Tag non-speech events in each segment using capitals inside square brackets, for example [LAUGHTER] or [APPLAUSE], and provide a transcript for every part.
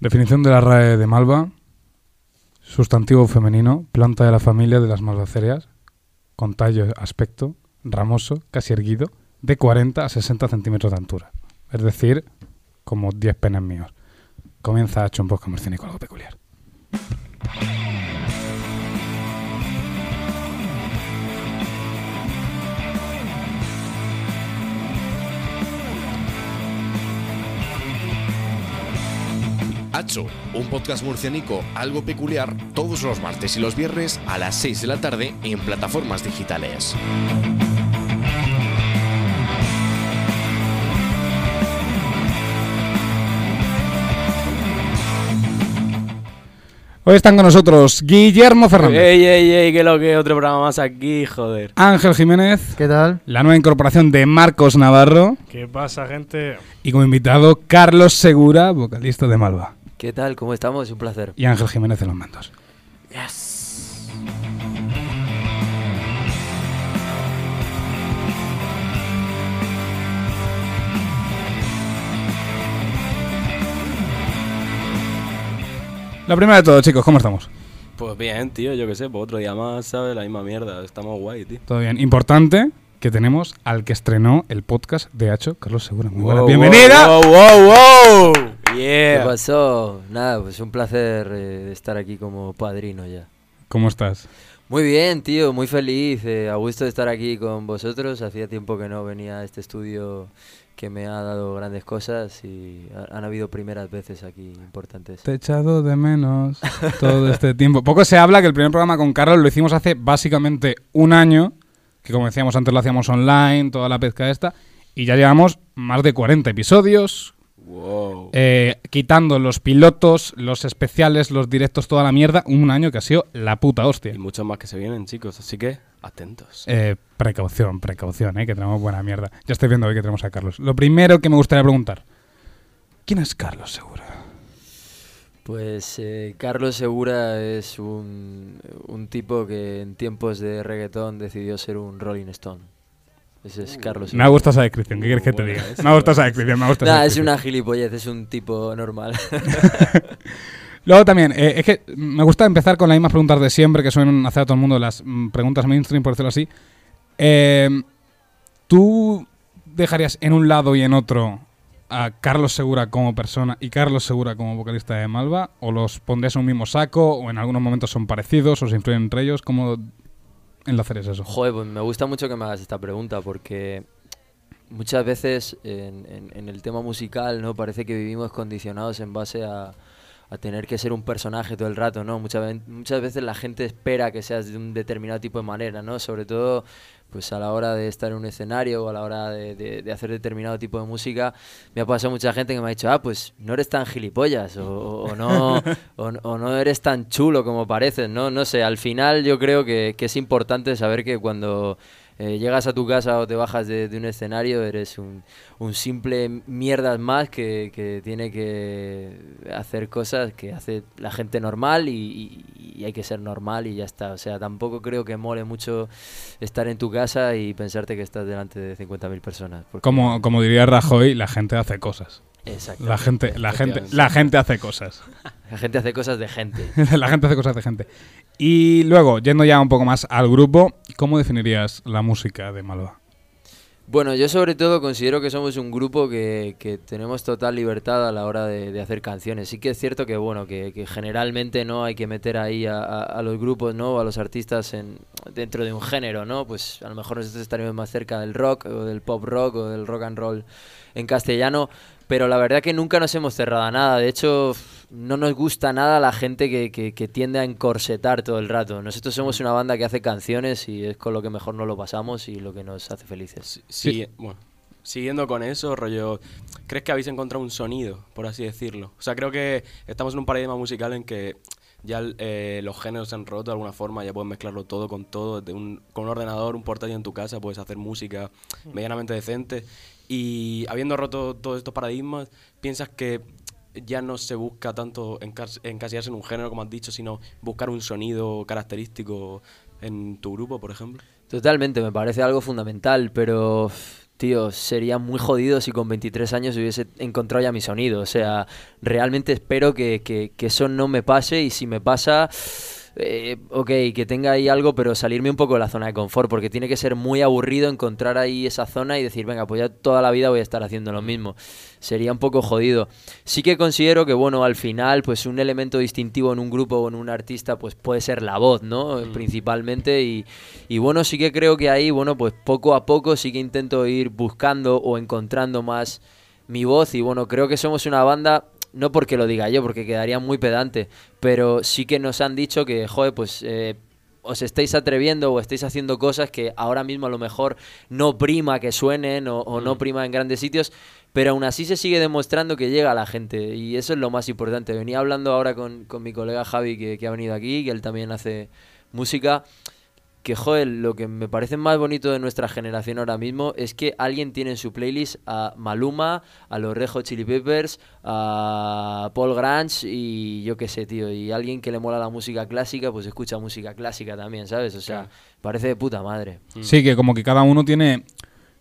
Definición de la RAE de malva. Sustantivo femenino, planta de la familia de las malvacéreas, con tallo aspecto, ramoso, casi erguido, de 40 a 60 centímetros de altura. Es decir, como 10 penes míos. Comienza hecho un podcast murciénico algo peculiar. Hacho, un podcast murcianico algo peculiar todos los martes y los viernes a las 6 de la tarde en plataformas digitales. Hoy están con nosotros Guillermo Fernández, Ey, ey, ey, que lo que otro programa más aquí, joder. Ángel Jiménez, ¿Qué tal? la nueva incorporación de Marcos Navarro ¿Qué pasa, gente? y como invitado Carlos Segura, vocalista de Malva. ¿Qué tal? ¿Cómo estamos? Un placer. Y Ángel Jiménez en los mandos. Lo primero de todo, chicos, ¿cómo estamos? Pues bien, tío, yo qué sé, pues otro día más, ¿sabes? La misma mierda, estamos guay, tío. Todo bien. Importante que tenemos al que estrenó el podcast de Hacho, Carlos Segura. Muy buenas. Wow, ¡Bienvenida! ¡Wow, wow, wow! ¿Qué Yeah. pasó? Nada, pues un placer eh, estar aquí como padrino ya. ¿Cómo estás? Muy bien, tío, muy feliz, eh, a gusto de estar aquí con vosotros. Hacía tiempo que no venía a este estudio que me ha dado grandes cosas y ha- han habido primeras veces aquí importantes. Te he echado de menos todo este tiempo. Poco se habla que el primer programa con Carlos lo hicimos hace básicamente un año, que como decíamos antes lo hacíamos online, toda la pesca esta, y ya llevamos más de 40 episodios, Wow. eh, quitando los pilotos, los especiales, los directos, toda la mierda, un año que ha sido la puta hostia. Y muchos más que se vienen, chicos, así que atentos. Eh, precaución, precaución, eh, que tenemos buena mierda. Ya estoy viendo hoy que tenemos a Carlos. Lo primero que me gustaría preguntar, ¿quién es Carlos Segura? Pues eh, Carlos Segura es un, un tipo que en tiempos de reggaetón decidió ser un Rolling Stone. Ese es Carlos Me ha gustado esa descripción, ¿qué quieres que te diga? Me ha gustado esa descripción, me ha gustado esa Nah, es una gilipollez, es un tipo normal. [LAUGHS] Luego también, eh, es que me gusta empezar con las mismas preguntas de siempre que suelen hacer a todo el mundo, las mm, preguntas mainstream, por decirlo así. Eh, ¿Tú dejarías en un lado y en otro a Carlos Segura como persona y Carlos Segura como vocalista de Malva? ¿O los pondrías en un mismo saco? ¿O en algunos momentos son parecidos? ¿O se influyen entre ellos? ¿Cómo enlazarías eso? Joder, pues me gusta mucho que me hagas esta pregunta porque muchas veces en, en- en el tema musical, ¿no? Parece que vivimos condicionados en base a, a tener que ser un personaje todo el rato, ¿no? Muchas, muchas veces la gente espera que seas de un determinado tipo de manera, ¿no? Sobre todo pues a la hora de estar en un escenario o a la hora de, hacer determinado tipo de música, me ha pasado mucha gente que me ha dicho, ah, pues no eres tan gilipollas o, no, o, no eres tan chulo como pareces, ¿no? No sé, al final yo creo que es importante saber que cuando eh, llegas a tu casa o te bajas de, de un escenario eres un, un simple mierdas más que, que tiene que hacer cosas que hace la gente normal y, y- y hay que ser normal y ya está. O sea, tampoco creo que mole mucho estar en tu casa y pensarte que estás delante de 50.000 personas. Como, como diría Rajoy, la gente hace cosas. Exacto. La gente, la gente, la gente hace cosas. [LAUGHS] La gente hace cosas de gente. [LAUGHS] la gente hace cosas de gente. Y luego, yendo ya un poco más al grupo, ¿cómo definirías la música de Malva? Bueno, yo sobre todo considero que somos un grupo que, que tenemos total libertad a la hora de, hacer canciones. Sí que es cierto que, bueno, que, generalmente no hay que meter ahí a, los grupos, ¿no? A los artistas en, dentro de un género, ¿no? Pues a lo mejor nosotros estaríamos más cerca del rock o del pop rock o del rock and roll en castellano. Pero la verdad que nunca nos hemos cerrado a nada. De hecho, no nos gusta nada la gente que, que- tiende a encorsetar todo el rato. Nosotros somos una banda que hace canciones y es con lo que mejor nos lo pasamos y lo que nos hace felices. Sí, bueno, siguiendo con eso, rollo, ¿crees que habéis encontrado un sonido, por así decirlo? O sea, creo que estamos en un paradigma musical en que ya eh, los géneros se han roto de alguna forma, ya puedes mezclarlo todo con todo, de un, con un ordenador, un portátil en tu casa, puedes hacer música medianamente decente. Y habiendo roto todos estos paradigmas, ¿piensas que ya no se busca tanto encas- encasillarse en un género, como has dicho, sino buscar un sonido característico en tu grupo, por ejemplo? Totalmente, me parece algo fundamental, pero tío, sería muy jodido si con 23 años hubiese encontrado ya mi sonido. O sea, realmente espero que, que, que eso no me pase y si me pasa eh, ok, que tenga ahí algo, pero salirme un poco de la zona de confort, porque tiene que ser muy aburrido encontrar ahí esa zona y decir, venga, pues ya toda la vida voy a estar haciendo lo mismo. Sería un poco jodido. Sí que considero que, bueno, al final, pues un elemento distintivo en un grupo o en un artista, pues puede ser la voz, ¿no? Mm. Principalmente. Y, y bueno, sí que creo que ahí, bueno, pues poco a poco sí que intento ir buscando o encontrando más mi voz. Y bueno, creo que somos una banda no porque lo diga yo, porque quedaría muy pedante, pero sí que nos han dicho que, joder, pues eh, os estáis atreviendo o estáis haciendo cosas que ahora mismo a lo mejor no prima que suenen o, o no Mm. prima en grandes sitios, pero aún así se sigue demostrando que llega a la gente y eso es lo más importante. Venía hablando ahora con, con mi colega Javi, que, que ha venido aquí, que él también hace música. Que, joder, lo que me parece más bonito de nuestra generación ahora mismo es que alguien tiene en su playlist a Maluma, a los Red Hot Chili Peppers, a Paul Grange y yo qué sé, tío. Y alguien que le mola la música clásica, pues escucha música clásica también, ¿sabes? O sea, parece de puta madre. Sí, que como que cada uno tiene.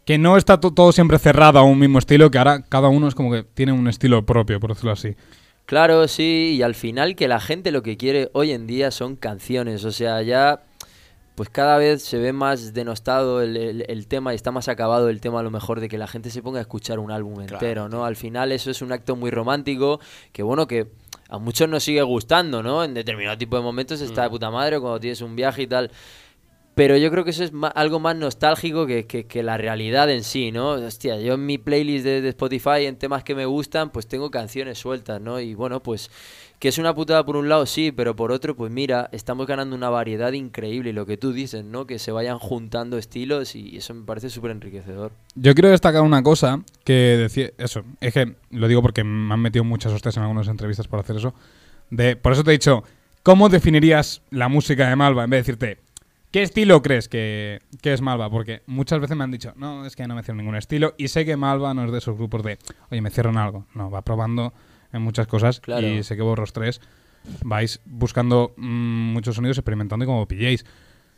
Que no está to- todo siempre cerrado a un mismo estilo, que ahora cada uno es como que tiene un estilo propio, por decirlo así. Claro, sí, y al final que la gente lo que quiere hoy en día son canciones, o sea, ya pues cada vez se ve más denostado el, el- el tema y está más acabado el tema a lo mejor de que la gente se ponga a escuchar un álbum Claro, entero, ¿no? Al final eso es un acto muy romántico que bueno que a muchos nos sigue gustando, ¿no? En determinado tipo de momentos está de Mm. puta madre cuando tienes un viaje y tal. Pero yo creo que eso es algo más nostálgico que, la realidad en sí, ¿no? Hostia, yo en mi playlist de, Spotify, en temas que me gustan, pues tengo canciones sueltas, ¿no? Y bueno, pues que es una putada por un lado, sí, pero por otro, pues mira, estamos ganando una variedad increíble lo que tú dices, ¿no? Que se vayan juntando estilos y eso me parece súper enriquecedor. Yo quiero destacar una cosa que decía. Eso, es que lo digo porque me han metido muchas hostias en algunas entrevistas para hacer eso. De, por eso te he dicho, ¿cómo definirías la música de Malva? En vez de decirte, ¿qué estilo crees que, que es Malva? Porque muchas veces me han dicho, no, es que no me cierro ningún estilo. Y sé que Malva no es de esos grupos de, oye, me cierro en algo. No, va probando en muchas cosas. Claro. Y sé que vosotros tres vais buscando mm, muchos sonidos, experimentando y como pilléis.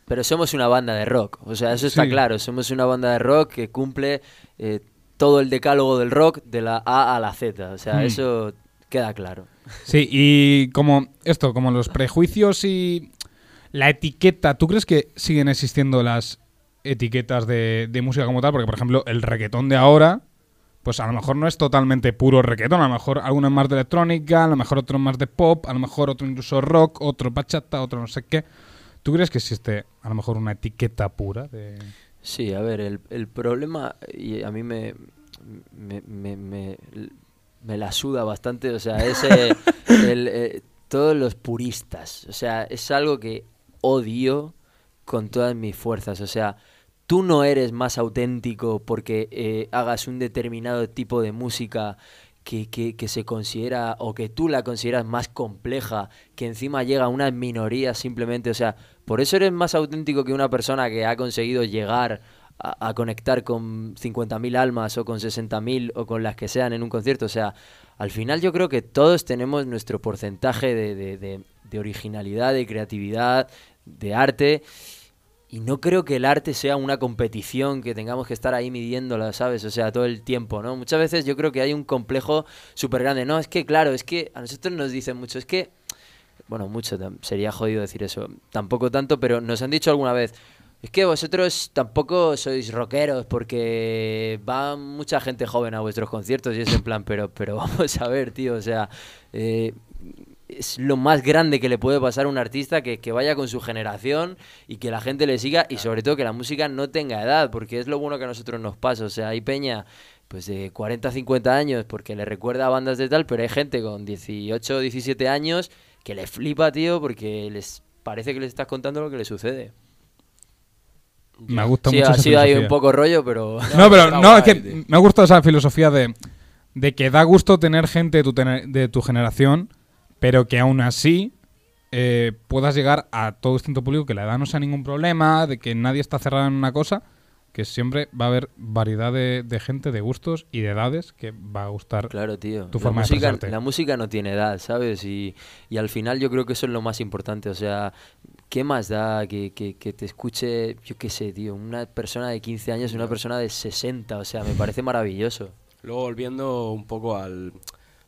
Pero somos una banda de rock, o sea, eso está Sí. claro, somos una banda de rock que cumple eh, todo el decálogo del rock de la A a la Z, o sea, Hmm. eso queda claro. Sí, y como esto, como los prejuicios y la etiqueta, ¿tú crees que siguen existiendo las etiquetas de, de música como tal? Porque, por ejemplo, el reggaetón de ahora, pues a lo mejor no es totalmente puro reggaetón, a lo mejor alguno es más de electrónica, a lo mejor otro más de pop, a lo mejor otro incluso rock, otro bachata, otro no sé qué. ¿Tú crees que existe a lo mejor una etiqueta pura de... Sí, a ver, el, el problema, y a mí me, me, me, me- me la suda bastante, o sea, es eh, [LAUGHS] el, eh, todos los puristas, o sea, es algo que odio con todas mis fuerzas, o sea, tú no eres más auténtico porque eh, hagas un determinado tipo de música que, que, que se considera o que tú la consideras más compleja, que encima llega a unas minorías simplemente, o sea, por eso eres más auténtico que una persona que ha conseguido llegar a, conectar con 50.000 almas o con 60.000 o con las que sean en un concierto, o sea, al final yo creo que todos tenemos nuestro porcentaje de, de- de- de originalidad, de creatividad, de arte. Y no creo que el arte sea una competición que tengamos que estar ahí midiéndola, ¿sabes? O sea, todo el tiempo, ¿no? Muchas veces yo creo que hay un complejo súper grande. No, es que, claro, es que a nosotros nos dicen mucho, es que, bueno, mucho, sería jodido decir eso, tampoco tanto, pero nos han dicho alguna vez, es que vosotros tampoco sois rockeros porque va mucha gente joven a vuestros conciertos y es en plan, pero, pero [LAUGHS] vamos a ver, tío, o sea, eh, es lo más grande que le puede pasar a un artista que, que vaya con su generación y que la gente le siga y sobre todo que la música no tenga edad, porque es lo bueno que a nosotros nos pasa. O sea, hay peña pues de 40, 50 años porque le recuerda a bandas de tal, pero hay gente con 18, 17 años que le flipa, tío, porque les parece que les estás contando lo que le sucede. Me gusta Sí, mucho ha esa sido ahí un poco rollo, pero... No, pero no, es que me ha gustado esa filosofía de, de que da gusto tener gente de tu, tener- de tu generación, pero que aún así eh, puedas llegar a todo distinto público, que la edad no sea ningún problema, de que nadie está cerrado en una cosa, que siempre va a haber variedad de, de gente, de gustos y de edades que va a gustar. Claro, tío. tu la, forma de música, expresarte. la música no tiene edad, ¿sabes? Y, y al final yo creo que eso es lo más importante. O sea, ¿qué más da que, que- que te escuche, yo qué sé, tío, una persona de 15 años y una persona de 60? O sea, me parece maravilloso. Luego volviendo un poco al,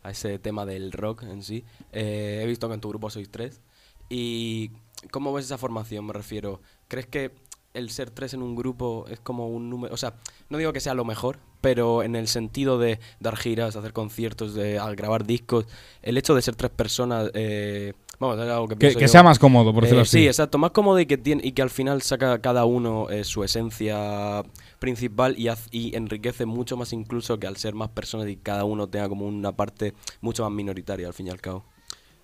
a ese tema del rock en sí, eh, he visto que en tu grupo sois tres. ¿Y cómo ves esa formación? Me refiero, ¿crees que el ser tres en un grupo es como un número? O sea, no digo que sea lo mejor, pero en el sentido de dar giras, hacer conciertos, de al grabar discos, el hecho de ser tres personas, eh, vamos, es algo que Que, pienso que yo. sea más cómodo, por decirlo Eh, así. Sí, exacto, más cómodo y que, tiene, y que al final saca cada uno eh, su esencia principal y, haz- y enriquece mucho más incluso que al ser más personas y cada uno tenga como una parte mucho más minoritaria al fin y al cabo.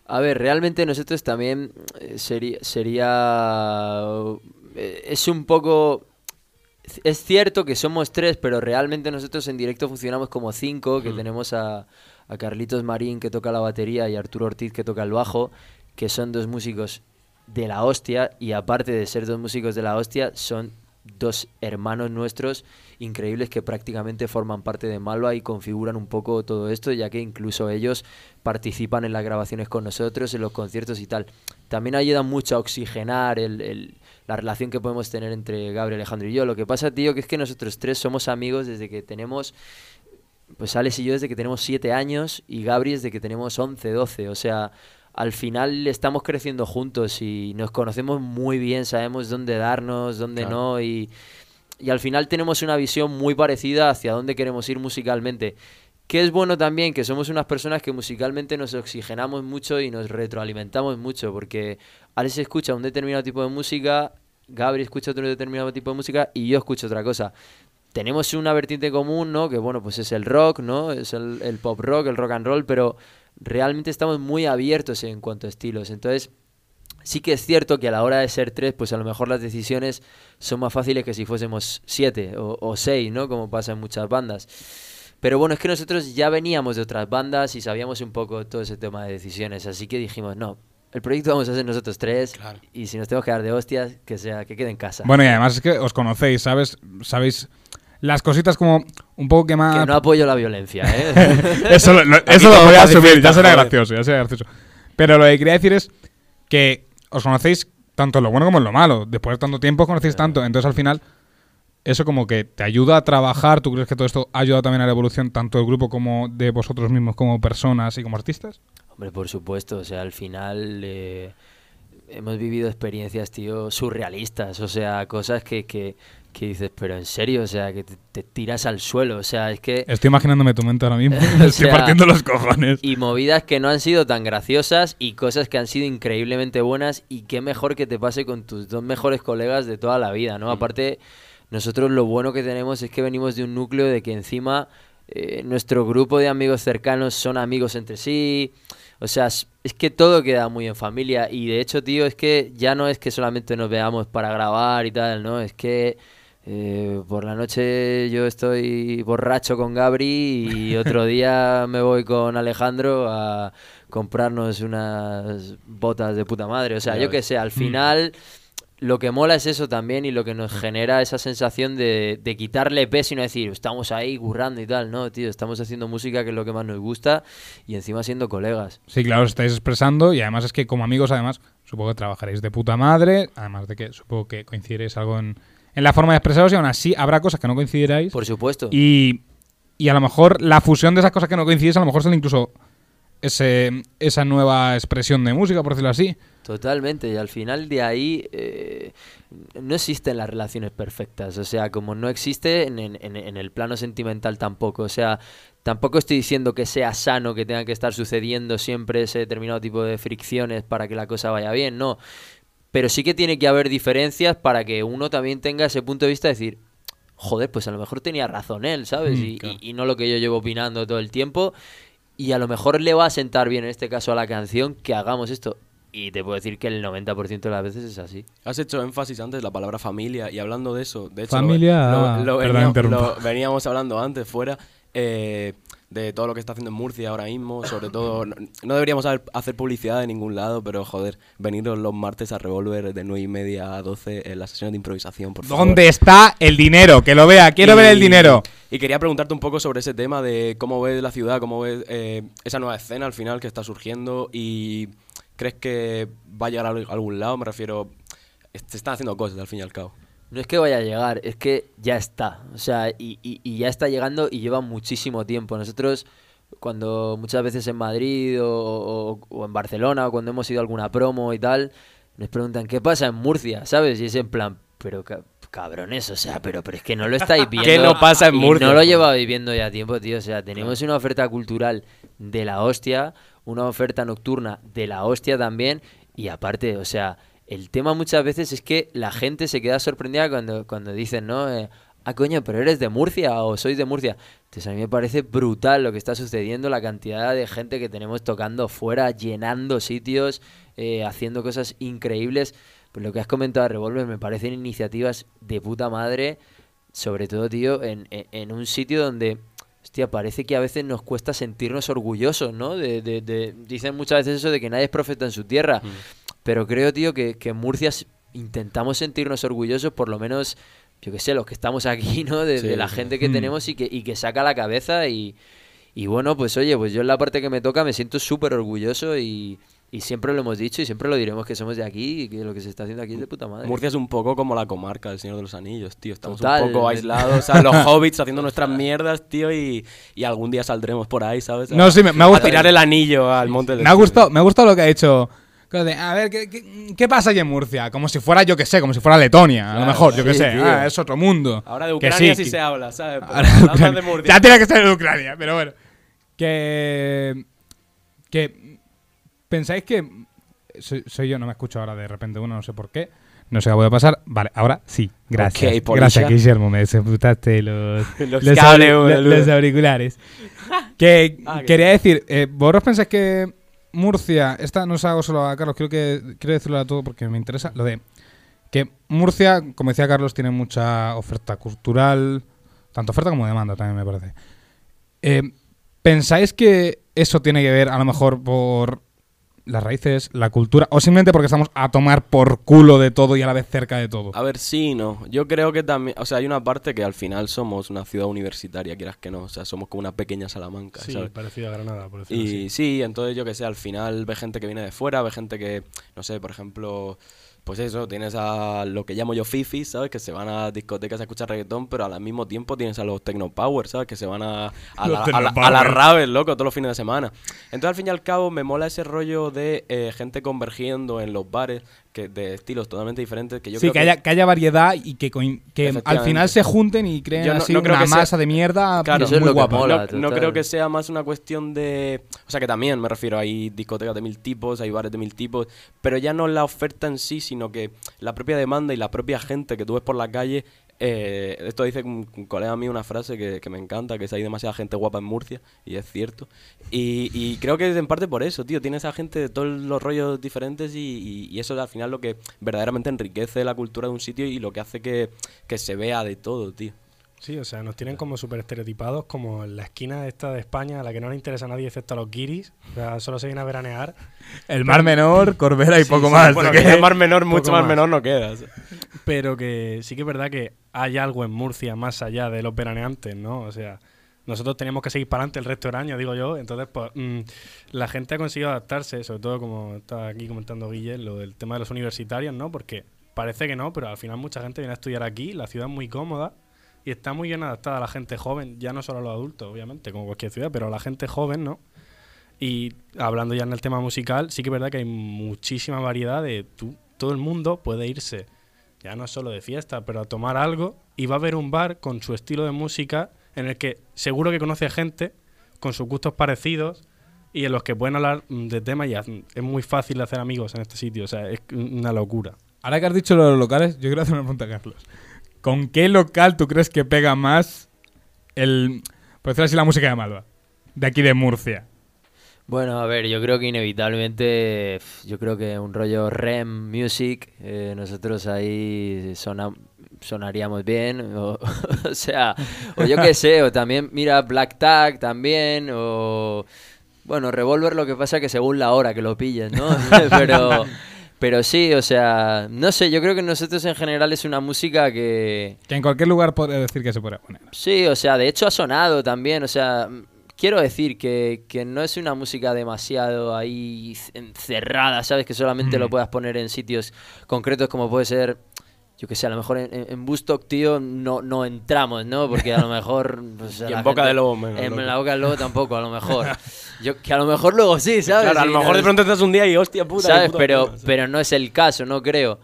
A ver, realmente nosotros también eh, sería, sería es un poco es cierto que somos tres, pero realmente nosotros en directo funcionamos como cinco, que tenemos a, a Carlitos Marín que toca la batería y a Arturo Ortiz que toca el bajo, que son dos músicos de la hostia y aparte de ser dos músicos de la hostia, son dos hermanos nuestros increíbles que prácticamente forman parte de Malva y configuran un poco todo esto, ya que incluso ellos participan en las grabaciones con nosotros, en los conciertos y tal. También ayudan mucho a oxigenar el- el- la relación que podemos tener entre Gabriel, Alejandro y yo. Lo que pasa, tío, que es que nosotros tres somos amigos desde que tenemos pues Alex y yo desde que tenemos 7 años y Gabri desde que tenemos 11, 12. O sea, al final estamos creciendo juntos y nos conocemos muy bien, sabemos dónde darnos, dónde Claro. no y, y al final tenemos una visión muy parecida hacia dónde queremos ir musicalmente. Que es bueno también que somos unas personas que musicalmente nos oxigenamos mucho y nos retroalimentamos mucho, porque Alex escucha un determinado tipo de música, Gabri escucha otro determinado tipo de música y yo escucho otra cosa tenemos una vertiente común, ¿no? Que bueno, pues es el rock, ¿no? Es el, el pop rock, el rock and roll, pero realmente estamos muy abiertos en cuanto a estilos. Entonces, sí que es cierto que a la hora de ser tres, pues a lo mejor las decisiones son más fáciles que si fuésemos siete o, o seis, ¿no? Como pasa en muchas bandas. Pero bueno, es que nosotros ya veníamos de otras bandas y sabíamos un poco todo ese tema de decisiones, así que dijimos, no, el proyecto vamos a hacer nosotros tres Claro. y si nos tenemos que dar de hostias, que sea, que quede en casa. Bueno, y además es que os conocéis, ¿sabes? Sabéis las cositas como un poco que más... que no apoyo la violencia, ¿eh? [LAUGHS] eso lo, lo- eso lo voy a asumir, ya será gracioso, ya será gracioso. Pero lo que quería decir es que os conocéis tanto en lo bueno como en lo malo. Después de tanto tiempo os conocéis tanto. Entonces al final, eso como que te ayuda a trabajar. ¿Tú crees que todo esto ha ayudado también a la evolución tanto del grupo como de vosotros mismos como personas y como artistas? Hombre, por supuesto, o sea, al final eh, hemos vivido experiencias, tío, surrealistas, o sea, cosas que, que, que dices, pero en serio, o sea, que te, te tiras al suelo, o sea, es que... Estoy imaginándome tu mente ahora mismo. [LAUGHS] [LAUGHS] Estoy sea, partiendo los cojones. Y movidas que no han sido tan graciosas y cosas que han sido increíblemente buenas y qué mejor que te pase con tus dos mejores colegas de toda la vida, ¿no? Aparte, nosotros lo bueno que tenemos es que venimos de un núcleo de que encima eh, nuestro grupo de amigos cercanos son amigos entre sí. O sea, es que todo queda muy en familia y de hecho, tío, es que ya no es que solamente nos veamos para grabar y tal, ¿no? Es que eh, por la noche yo estoy borracho con Gabri y [LAUGHS] otro día me voy con Alejandro a comprarnos unas botas de puta madre. O sea, yo qué sé, al final lo que mola es eso también y lo que nos genera esa sensación de, de quitarle peso y no decir, estamos ahí currando y tal. No, tío, estamos haciendo música que es lo que más nos gusta y encima siendo colegas. Sí, claro, os estáis expresando y además es que como amigos, además, supongo que trabajaréis de puta madre, además de que supongo que coincidiréis algo en, en la forma de expresaros y aún así habrá cosas que no coincidiráis. Por supuesto. Y, y a lo mejor la fusión de esas cosas que no coincidís, a lo mejor sale incluso ese, esa nueva expresión de música, por decirlo así. Totalmente, y al final de ahí eh, no existen las relaciones perfectas, o sea, como no existe en, en- el plano sentimental tampoco, o sea, tampoco estoy diciendo que sea sano que tenga que estar sucediendo siempre ese determinado tipo de fricciones para que la cosa vaya bien, no, pero sí que tiene que haber diferencias para que uno también tenga ese punto de vista de decir, joder, pues a lo mejor tenía razón él, ¿sabes? Mm, y, claro. y- y no lo que yo llevo opinando todo el tiempo. Y a lo mejor le va a sentar bien en este caso a la canción que hagamos esto. Y te puedo decir que el 90% de las veces es así. Has hecho énfasis antes la palabra familia y hablando de eso, de hecho, lo- Familia, lo, lo perdón, veníamos, interrumpo. lo [LAUGHS] veníamos hablando antes fuera eh, de todo lo que está haciendo en Murcia ahora mismo, sobre todo, no, no deberíamos haber- hacer publicidad de ningún lado, pero joder, veniros los martes a Revolver de 9 y media a 12 en las sesiones de improvisación, por favor. ¿Dónde está el dinero? Que lo vea, quiero ver el dinero. Y quería preguntarte un poco sobre ese tema de cómo ves la ciudad, cómo ves eh, esa nueva escena al final que está surgiendo y crees que va a llegar a algún lado. Me refiero, se están haciendo cosas al fin y al cabo. No es que vaya a llegar, es que ya está. O sea, y, y- y ya está llegando y lleva muchísimo tiempo. Nosotros, cuando muchas veces en Madrid o, o- o en Barcelona, o cuando hemos ido a alguna promo y tal, nos preguntan, ¿qué pasa en Murcia? ¿Sabes? Y es en plan, pero ca- cabrones, o sea, pero, pero es que no lo estáis [LAUGHS] viendo. ¿Qué no pasa en Y Murcia? No lo lleva viviendo ya tiempo, tío. O sea, tenemos una oferta cultural de la hostia, una oferta nocturna de la hostia también. Y aparte, o sea, el tema muchas veces es que la gente se queda sorprendida cuando, cuando dicen, ¿no? Eh, ah, coño, pero eres de Murcia o sois de Murcia. Entonces a mí me parece brutal lo que está sucediendo, la cantidad de gente que tenemos tocando fuera, llenando sitios, eh, haciendo cosas increíbles. Pues lo que has comentado de Revolver me parecen iniciativas de puta madre, sobre todo, tío, en, en- en un sitio donde, hostia, parece que a veces nos cuesta sentirnos orgullosos, ¿no? De, de- de- dicen muchas veces eso de que nadie es profeta en su tierra, pero creo, tío, que, que en Murcia intentamos sentirnos orgullosos, por lo menos, yo qué sé, los que estamos aquí, ¿no? De, Sí, de la sí. gente que Mm. tenemos y que, y que saca la cabeza y... Y bueno, pues oye, pues yo en la parte que me toca me siento súper orgulloso y, y siempre lo hemos dicho y siempre lo diremos que somos de aquí y que lo que se está haciendo aquí es de puta madre. Murcia es un poco como la comarca del Señor de los Anillos, tío. Estamos Total. un poco aislados, ¿sabes? Los [LAUGHS] hobbits haciendo nuestras mierdas, tío, y, y algún día saldremos por ahí, ¿sabes? No, A- sí, me, me ha a gustado. tirar el anillo al monte del Me ha gustado, me ha gustado lo que ha hecho. A ver, ¿qué, qué, qué pasa aquí en Murcia? Como si fuera, yo que sé, como si fuera Letonia, a lo mejor, yo que sé. Ah, es otro mundo. Ahora de Que Ucrania sí, que- se habla, ¿sabes? Ahora de Murcia. Ya tiene que ser de Ucrania, pero bueno. Que. Que. ¿Pensáis que. Soy, soy yo, no me escucho ahora de repente uno, no sé por qué. No sé qué puede pasar. Vale, ahora sí. Gracias. Ok, Polisha. Gracias, Guillermo. Me desputaste [LAUGHS] los, Los los, cables, auriculares. [LAUGHS] que Ah, que quería decir, eh, ¿vosotros pensáis que Murcia, esta no os hago solo a Carlos, creo que quiero decirlo a todo porque me interesa, lo de que Murcia, como decía Carlos, tiene mucha oferta cultural, tanto oferta como demanda también me parece. Eh, ¿Pensáis que eso tiene que ver a lo mejor por las raíces, la cultura, o simplemente porque estamos a tomar por culo de todo y a la vez cerca de todo? A ver, sí, no. Yo creo que también, o sea, hay una parte que al final somos una ciudad universitaria, quieras que no, o sea, somos como una pequeña Salamanca, Sí, ¿sabes? parecido a Granada, por decirlo Y así. sí, entonces yo que sé, al final ve gente que viene de fuera, ve gente que, no sé, por ejemplo, pues eso, tienes a lo que llamo yo fifis, ¿sabes? Que se van a discotecas a escuchar reggaetón, pero al mismo tiempo tienes a los Technopower, ¿sabes? Que se van a, a, la, a, la- loco, todos los fines de semana. Entonces, al fin y al cabo, me mola ese rollo de eh, gente convergiendo en los bares, que de estilos totalmente diferentes, que yo sí, creo que haya, que haya variedad y que, coin- que al final se junten y creen Yo no- así no creo una que sea- masa de mierda Claro, Eso es muy lo que guapa. mola. no, no total. creo que sea más una cuestión de... O sea, que también me refiero, hay discotecas de mil tipos, hay bares de mil tipos, pero ya no la oferta en sí, sino que la propia demanda y la propia gente que tú ves por la calle... eh, esto dice un, colega mío una frase que, me encanta, que es hay demasiada gente guapa en Murcia, y es cierto. Y, y creo que es en parte por eso, tío, tienes a gente de todos los rollos diferentes y eso es al final lo que verdaderamente enriquece la cultura de un sitio y lo que hace que, que se vea de todo, tío. Sí, o sea, nos tienen como súper estereotipados, como en la esquina esta de España, a la que no le interesa a nadie excepto a los guiris. O sea, solo se viene a veranear. El Mar Menor, Corbera y Sí, poco sí, más. Bueno, que más menor, mucho más, menor no quedas. Pero que sí que es verdad que hay algo en Murcia más allá de los veraneantes, ¿no? O sea, nosotros teníamos que seguir para adelante el resto del año, digo yo. Entonces, pues, mm, la gente ha conseguido adaptarse, sobre todo como está aquí comentando Guille, lo del tema de los universitarios, ¿no? Porque parece que no, pero al final mucha gente viene a estudiar aquí, la ciudad es muy cómoda y está muy bien adaptada a la gente joven, ya no solo a los adultos, obviamente, como cualquier ciudad, pero a la gente joven, ¿no? Y hablando ya en el tema musical, sí que es verdad que hay muchísima variedad de tú, todo el mundo puede irse, ya no solo de fiesta, pero a tomar algo y va a haber un bar con su estilo de música en el que seguro que conoce gente con sus gustos parecidos y en los que pueden hablar mm, de temas y es muy fácil hacer amigos en este sitio, o sea, es una locura. Ahora que has dicho los locales, yo quiero hacer una pregunta Carlos. ¿Con qué local tú crees que pega más el, por decirlo así, la música de Malva? De aquí de Murcia. Bueno, a ver, yo creo que inevitablemente, yo creo que un rollo REM Music, eh, nosotros ahí sona- sonaríamos bien, o, [LAUGHS] o sea, o yo qué sé, o también, mira, Black Tag también, o, bueno, Revolver lo que pasa que según la hora que lo pilles, ¿no? [LAUGHS] pero, pero sí, o sea, no sé, yo creo que nosotros en general es una música que... Que en cualquier lugar podría decir que se puede poner. Sí, o sea, de hecho ha sonado también, o sea, mm, quiero decir que, que no es una música demasiado ahí encerrada, ¿sabes? Que solamente Mm. lo puedas poner en sitios concretos como puede ser, yo que sé, a lo mejor en, en, Bustock, tío, no, no entramos, ¿no? Porque a lo mejor... [LAUGHS] pues, Y en boca gente- de lobo menos. En loco. la boca del lobo tampoco, a lo mejor. [LAUGHS] Yo, que a lo mejor luego sí, ¿sabes? Claro, a lo mejor de nos- pronto estás un día y hostia puta. ¿Sabes? Pero, pero no es el caso, no creo.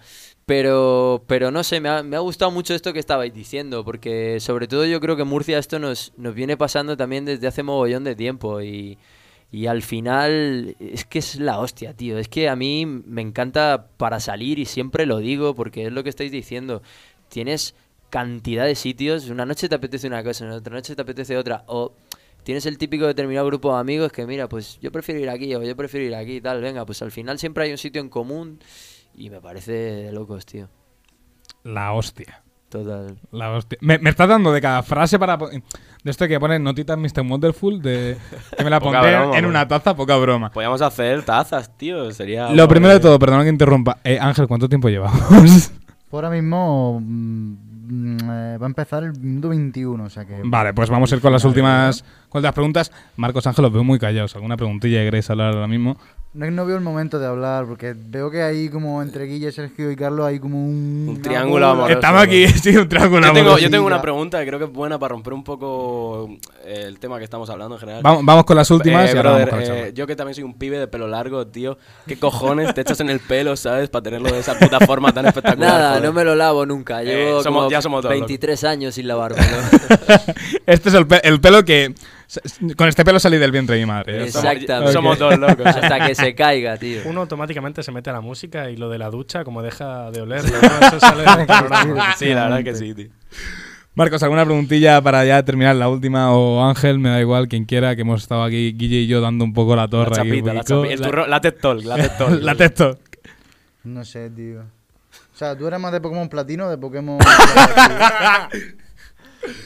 Pero, pero no sé, me ha, me ha gustado mucho esto que estabais diciendo, porque sobre todo yo creo que Murcia esto nos, nos viene pasando también desde hace mogollón de tiempo y, y al final es que es la hostia, tío. Es que a mí me encanta para salir y siempre lo digo porque es lo que estáis diciendo. Tienes cantidad de sitios, una noche te apetece una cosa, otra noche te apetece otra, o tienes el típico determinado grupo de amigos que mira, pues yo prefiero ir aquí o yo prefiero ir aquí y tal, venga, pues al final siempre hay un sitio en común y me parece de locos, tío. La hostia. Total. La hostia. Me, me estás dando de cada frase para. De esto que ponen notitas Mr. Wonderful, de que me la [LAUGHS] pondré broma, en una taza, poca broma. Podríamos hacer tazas, tío. Sería. Lo primero de todo, perdona que interrumpa. Eh, Ángel, ¿cuánto tiempo llevamos? Ahora mismo mm, va a empezar el minuto 21, o sea que... vale, pues vamos a ir con las últimas, con las preguntas. Marcos Ángel, los veo muy callados. ¿Alguna preguntilla que queréis hablar ahora mismo? No, no veo el momento de hablar, porque veo que ahí como entre Guille, Sergio y Carlos hay como un... Un triángulo amoroso. Estamos aquí, [LAUGHS] sí, un triángulo Yo tengo, amoroso. yo tengo una pregunta que creo que es buena para romper un poco eh, el tema que estamos hablando en general. Vamos, vamos con las últimas Eh, y ahora brother, vamos con la eh, charla. yo que también soy un pibe de pelo largo, tío. ¿Qué cojones te echas en el pelo, sabes? Para tenerlo de esa puta forma tan [LAUGHS] espectacular. Nada, joder. no me lo lavo nunca. Eh, Llevo somos- como ya somos dos, 23 años sin lavarme. [LAUGHS] Este es el, pe- el pelo que. Con este pelo salí del vientre de mi madre. Somos- Exactamente. Somos dos locos. Hasta que se caiga, tío. Uno automáticamente se mete a la música y lo de la ducha, como deja de oler, ¿no? eso sale del [LAUGHS] programa. Sí, la verdad que sí, tío. Marcos, ¿alguna preguntilla para ya terminar la última? O Ángel, me da igual, quien quiera, que hemos estado aquí, Guille y yo, dando un poco la La torre. aquí, chapita, la chapita. El turro- La TED Talk, la TED Talk. [LAUGHS] La texto. No sé, tío. O sea, ¿tú eres más de Pokémon Platino o de Pokémon... [LAUGHS]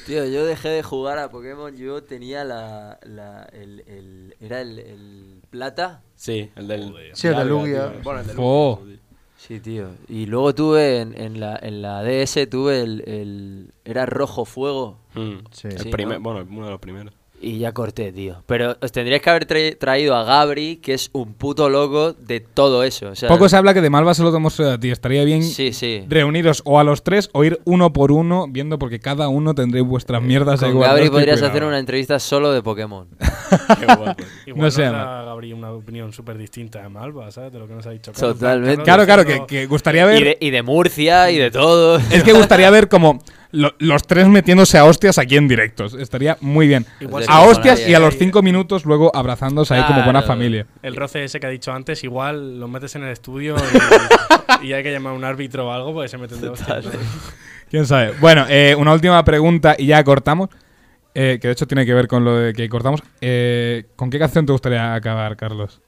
Tío, yo dejé de jugar a Pokémon. Yo tenía la. la el, el- era el, el plata. Sí, el del. Sí, el de Lugia. Bueno, el de Oh. Lugia. Sí, tío. Y luego tuve en, en la, en la DS, tuve el, el. Era rojo fuego. Mm. Sí. El Sí, primer- ¿no? Bueno, uno de los primeros. Y ya corté, tío. Pero os tendríais que haber tra- traído a Gabri, que es un puto loco de todo eso. O sea, Poco se habla que de Malva solo te hemos traído a ti. Estaría bien Sí, sí. reuniros o a los tres o ir uno por uno, viendo porque cada uno tendréis vuestras mierdas ahí Con guardadas, Gabri podrías cuidado. hacer una entrevista solo de Pokémon. Qué guapo. [LAUGHS] Igual No sé, nos Ana. da Gabri una opinión súper distinta de Malva, ¿sabes? De lo que nos ha dicho Carlos. Totalmente. Claro, claro, que, gustaría ver. Y de, y de Murcia y de todo. Es que [LAUGHS] gustaría ver como lo- los tres metiéndose a hostias aquí en directos. Estaría muy bien. Igual a hostias y a los cinco minutos luego abrazándose ahí como buena familia. El roce ese que ha dicho antes, igual lo metes en el estudio y, [LAUGHS] y hay que llamar a un árbitro o algo porque se meten de hostias. ¿Quién sabe? Bueno, eh, una última pregunta y ya cortamos. Eh, que de hecho tiene que ver con lo de que cortamos. Eh, ¿Con qué canción te gustaría acabar, Carlos?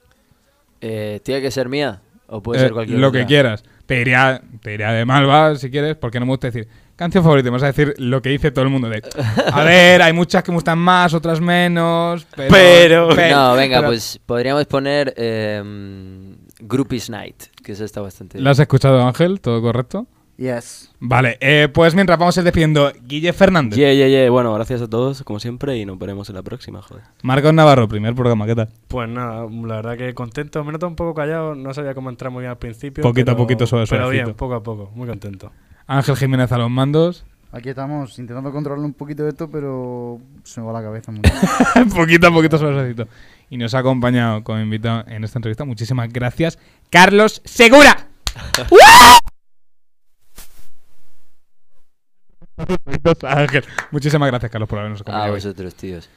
Eh, ¿Tiene que ser mía? ¿O puede Eh, ser cualquier lo otra? que quieras. Te diría, te diría de Malva si quieres, porque no me gusta decir canción favorita. Me vas a decir lo que dice todo el mundo. De, [LAUGHS] a ver, hay muchas que me gustan más, otras menos. Pero. Pero- No, venga, pero- pues podríamos poner eh, Groupies Night, que eso está bastante ¿La has escuchado, Ángel? ¿Todo correcto? Yes. Vale, eh, pues mientras vamos a ir despidiendo, Guille Fernández. Yeah, yeah, yeah. Bueno, gracias a todos, como siempre, y nos veremos en la próxima, joder. Marcos Navarro, primer programa, ¿qué tal? Pues nada, la verdad que contento. Me noto un poco callado, no sabía cómo entrar muy bien al principio. Poquito a poquito, suave, Pero suavecito. bien, poco a poco, muy contento. Ángel Jiménez a los mandos. Aquí estamos intentando controlar un poquito esto, pero se me va la cabeza mucho. [LAUGHS] poquito a poquito suavecito. Y nos ha acompañado como invitado en esta entrevista. Muchísimas gracias, Carlos Segura. [LAUGHS] Ángel. Muchísimas gracias, Carlos, por habernos A acompañado. hoy. vosotros, tíos.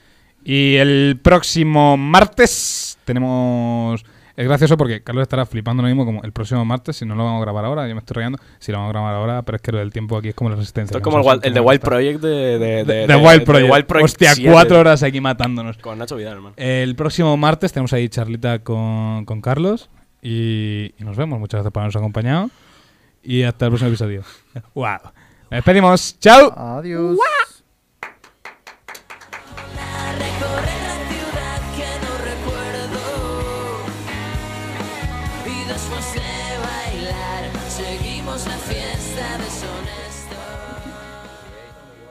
Y el próximo martes tenemos. Es gracioso porque Carlos estará flipando lo mismo como el próximo martes, si no lo vamos a grabar ahora, yo me estoy rayando, si lo vamos a grabar ahora, pero es que lo del tiempo aquí es como la resistencia. Esto es como el, el de Wild. Project de... de, de, De- de- de Wild Project. Wild Project Hostia, 7, cuatro horas aquí matándonos. Con Nacho Vidal, hermano. El próximo martes tenemos ahí charlita con, con Carlos y, y nos vemos. Muchas gracias por habernos acompañado y hasta el próximo episodio. [LAUGHS] ¡Wow! Nos despedimos. ¡Chao! Adiós.